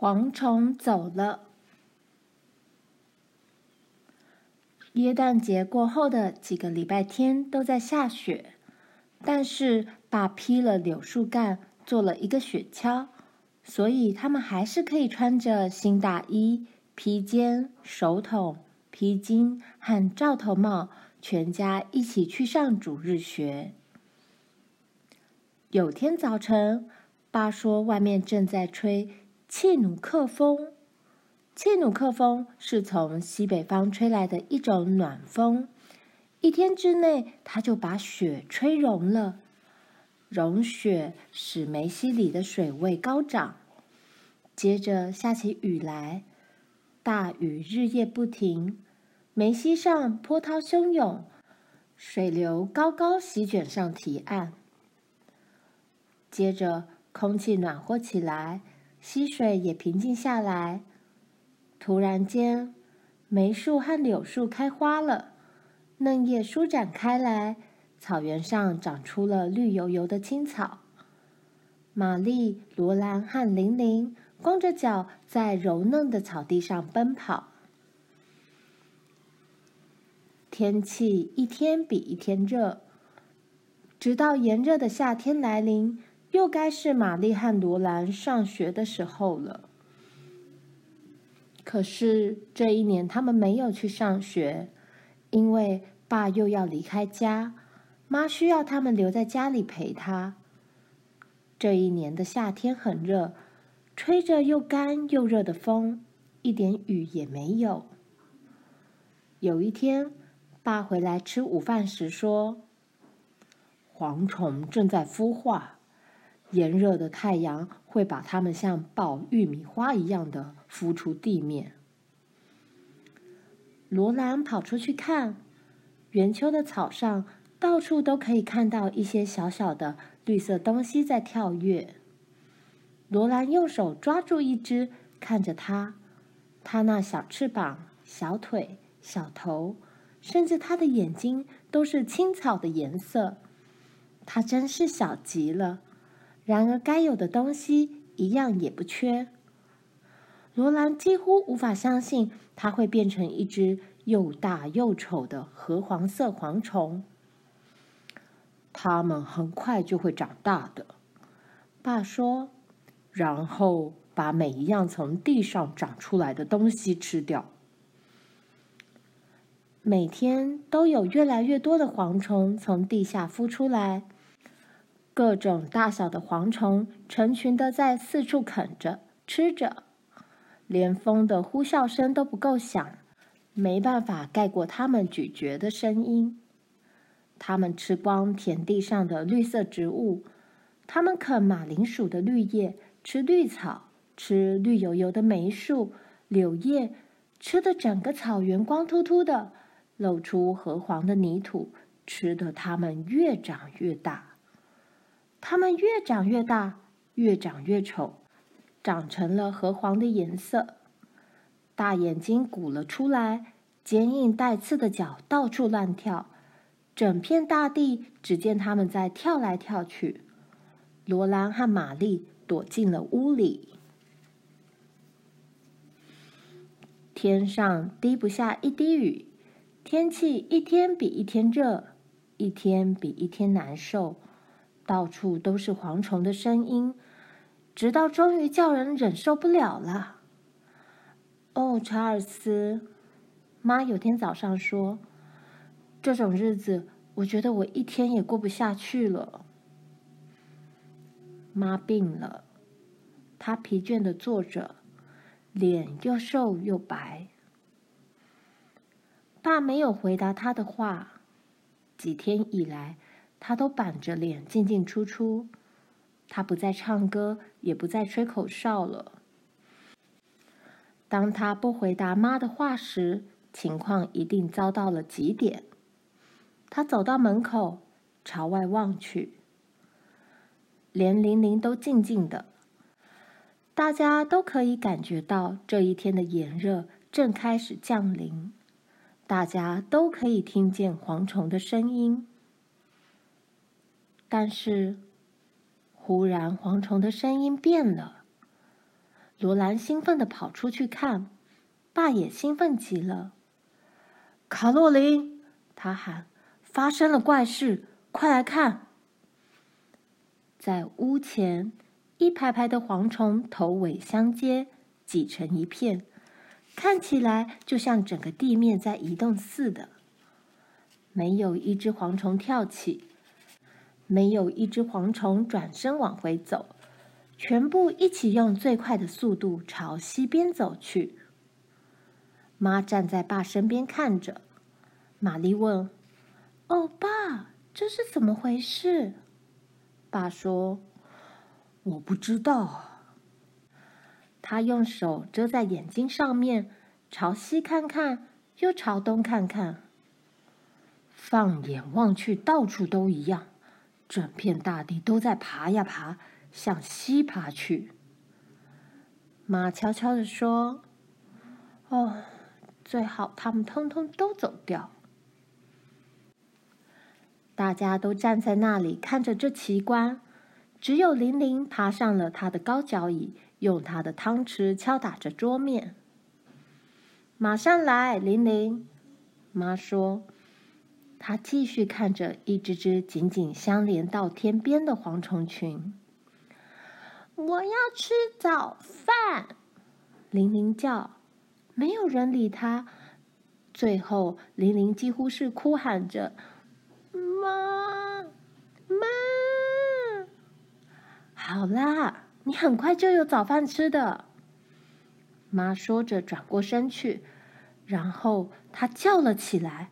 蝗虫走了。耶诞节过后的几个礼拜天都在下雪，但是爸劈了柳树干，做了一个雪橇，所以他们还是可以穿着新大衣、披肩、手筒、披巾和罩头帽，全家一起去上主日学。有天早晨，爸说外面正在吹。切努克风，切努克风是从西北方吹来的一种暖风，一天之内，它就把雪吹融了。融雪使梅溪里的水位高涨，接着下起雨来，大雨日夜不停，梅溪上波涛汹涌，水流高高席卷上堤岸。接着空气暖和起来。溪水也平静下来。突然间，梅树和柳树开花了，嫩叶舒展开来，草原上长出了绿油油的青草。玛丽、罗兰和玲玲光着脚在柔嫩的草地上奔跑。天气一天比一天热，直到炎热的夏天来临。又该是玛丽和罗兰上学的时候了。可是这一年他们没有去上学，因为爸又要离开家，妈需要他们留在家里陪他。这一年的夏天很热，吹着又干又热的风，一点雨也没有。有一天，爸回来吃午饭时说：“蝗虫正在孵化。”炎热的太阳会把它们像爆玉米花一样的孵出地面。罗兰跑出去看，圆丘的草上到处都可以看到一些小小的绿色东西在跳跃。罗兰用手抓住一只，看着它，它那小翅膀、小腿、小头，甚至它的眼睛都是青草的颜色。它真是小极了。然而，该有的东西一样也不缺。罗兰几乎无法相信，它会变成一只又大又丑的褐黄色蝗虫。它们很快就会长大的，爸说，然后把每一样从地上长出来的东西吃掉。每天都有越来越多的蝗虫从地下孵出来。各种大小的蝗虫成群的在四处啃着、吃着，连风的呼啸声都不够响，没办法盖过它们咀嚼的声音。它们吃光田地上的绿色植物，它们啃马铃薯的绿叶，吃绿草，吃绿油油的梅树、柳叶，吃的整个草原光秃秃的，露出褐黄的泥土，吃的它们越长越大。它们越长越大，越长越丑，长成了褐黄的颜色。大眼睛鼓了出来，坚硬带刺的脚到处乱跳，整片大地只见它们在跳来跳去。罗兰和玛丽躲进了屋里。天上滴不下一滴雨，天气一天比一天热，一天比一天难受。到处都是蝗虫的声音，直到终于叫人忍受不了了。哦，查尔斯，妈有天早上说：“这种日子，我觉得我一天也过不下去了。”妈病了，她疲倦的坐着，脸又瘦又白。爸没有回答她的话。几天以来。他都板着脸进进出出，他不再唱歌，也不再吹口哨了。当他不回答妈的话时，情况一定糟到了极点。他走到门口，朝外望去，连玲玲都静静的。大家都可以感觉到这一天的炎热正开始降临，大家都可以听见蝗虫的声音。但是，忽然蝗虫的声音变了，罗兰兴奋地跑出去看，爸也兴奋极了。卡洛琳，他喊：“发生了怪事，快来看！”在屋前，一排排的蝗虫头尾相接，挤成一片，看起来就像整个地面在移动似的。没有一只蝗虫跳起，没有一只蝗虫转身往回走。全部一起用最快的速度朝西边走去。妈站在爸身边看着。玛丽问：“哦，爸，这是怎么回事？”爸说：“我不知道。”他用手遮在眼睛上面，朝西看看，又朝东看看。放眼望去，到处都一样，整片大地都在爬呀爬。向西爬去。妈悄悄地说：“哦，最好他们通通都走掉。”大家都站在那里看着这奇观，只有玲玲爬上了她的高脚椅，用她的汤匙敲打着桌面。马上来，玲玲，妈说。他继续看着一只只紧紧相连到天边的蝗虫群。我要吃早饭，玲玲叫，没有人理她。最后，玲玲几乎是哭喊着：“妈，妈！”好啦，你很快就有早饭吃的。妈说着，转过身去，然后她叫了起来：“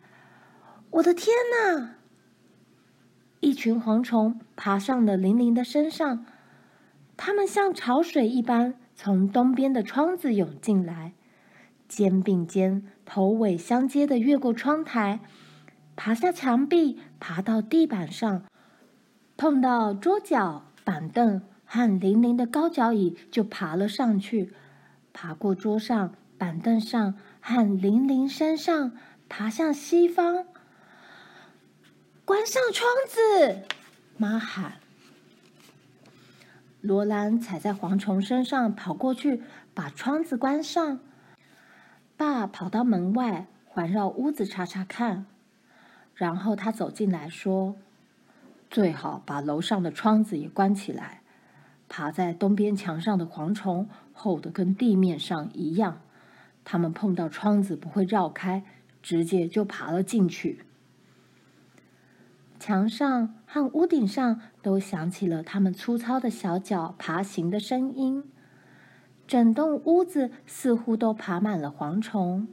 我的天哪！”一群蝗虫爬上了玲玲的身上。它们像潮水一般从东边的窗子涌进来，肩并肩、头尾相接的越过窗台，爬下墙壁，爬到地板上，碰到桌角、板凳和玲玲的高脚椅，就爬了上去，爬过桌上、板凳上和玲玲身上，爬向西方。关上窗子，妈喊。罗兰踩在蝗虫身上，跑过去把窗子关上。爸跑到门外，环绕屋子查查看，然后他走进来说：“最好把楼上的窗子也关起来。爬在东边墙上的蝗虫厚的跟地面上一样，它们碰到窗子不会绕开，直接就爬了进去。”墙上和屋顶上都响起了他们粗糙的小脚爬行的声音，整栋屋子似乎都爬满了蝗虫。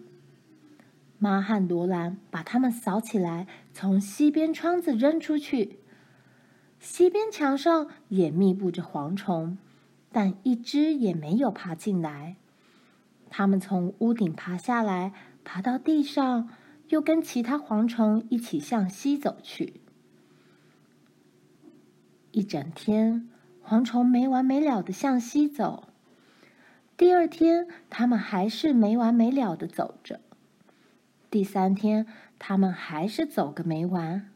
妈和罗兰把它们扫起来，从西边窗子扔出去。西边墙上也密布着蝗虫，但一只也没有爬进来。它们从屋顶爬下来，爬到地上，又跟其他蝗虫一起向西走去。一整天，蝗虫没完没了的向西走。第二天，它们还是没完没了的走着。第三天，它们还是走个没完。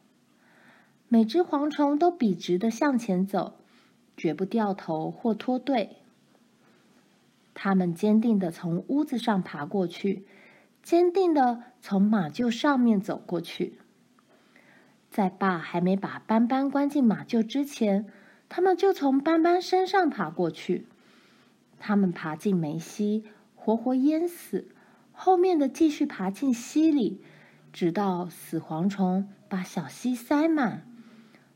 每只蝗虫都笔直的向前走，绝不掉头或脱队。它们坚定的从屋子上爬过去，坚定的从马厩上面走过去。在爸还没把斑斑关进马厩之前，他们就从斑斑身上爬过去。他们爬进梅溪，活活淹死；后面的继续爬进溪里，直到死蝗虫把小溪塞满，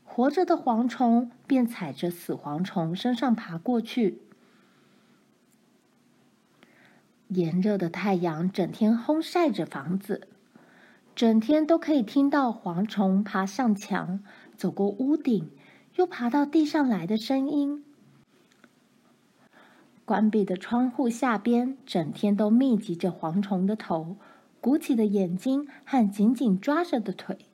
活着的蝗虫便踩着死蝗虫身上爬过去。炎热的太阳整天烘晒着房子。整天都可以听到蝗虫爬上墙、走过屋顶、又爬到地上来的声音。关闭的窗户下边，整天都密集着蝗虫的头、鼓起的眼睛和紧紧抓着的腿。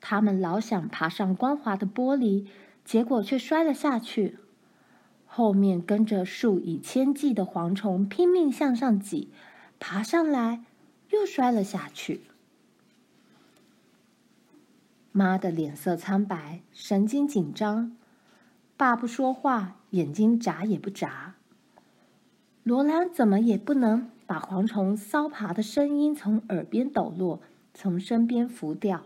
它们老想爬上光滑的玻璃，结果却摔了下去。后面跟着数以千计的蝗虫拼命向上挤，爬上来又摔了下去。妈的脸色苍白，神经紧张。爸不说话，眼睛眨也不眨。罗兰怎么也不能把蝗虫搔爬的声音从耳边抖落，从身边拂掉。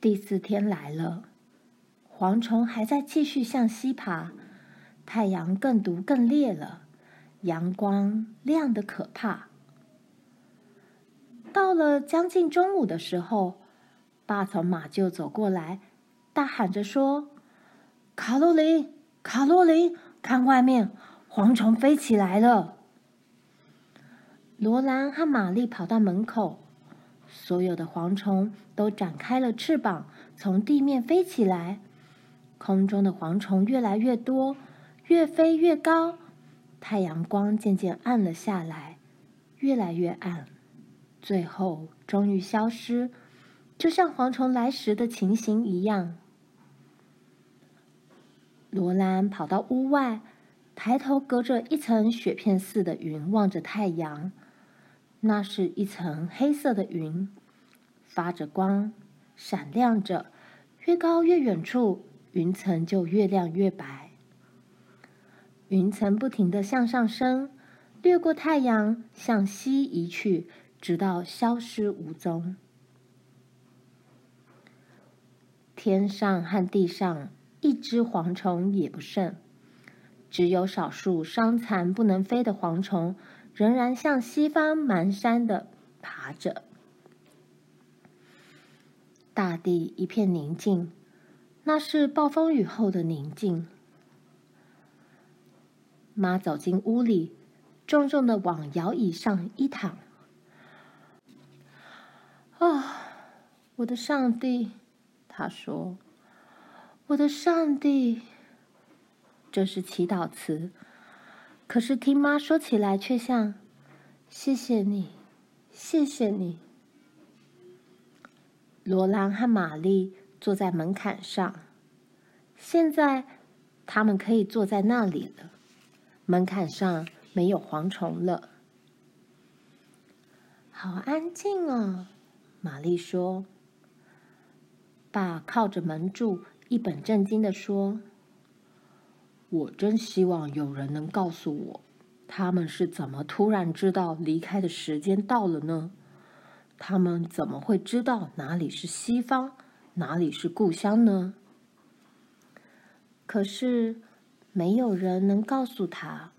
第四天来了，蝗虫还在继续向西爬，太阳更毒更烈了，阳光亮得可怕。到了将近中午的时候，爸从马厩走过来，大喊着说：“卡洛琳，卡洛琳，看外面，蝗虫飞起来了！”罗兰和玛丽跑到门口。所有的蝗虫都展开了翅膀，从地面飞起来。空中的蝗虫越来越多，越飞越高。太阳光渐渐暗了下来，越来越暗，最后终于消失，就像蝗虫来时的情形一样。罗兰跑到屋外，抬头隔着一层雪片似的云望着太阳。那是一层黑色的云，发着光，闪亮着。越高越远处，云层就越亮越白。云层不停地向上升，掠过太阳，向西移去，直到消失无踪。天上和地上一只蝗虫也不剩，只有少数伤残不能飞的蝗虫。仍然向西方蹒跚地爬着，大地一片宁静，那是暴风雨后的宁静。妈走进屋里，重重地往摇椅上一躺。啊，我的上帝！他说：“我的上帝！”这是祈祷词。可是听妈说起来，却像“谢谢你，谢谢你”。罗兰和玛丽坐在门槛上，现在他们可以坐在那里了。门槛上没有蝗虫了，好安静哦。玛丽说：“爸靠着门柱，一本正经地说。”我真希望有人能告诉我，他们是怎么突然知道离开的时间到了呢？他们怎么会知道哪里是西方，哪里是故乡呢？可是没有人能告诉他。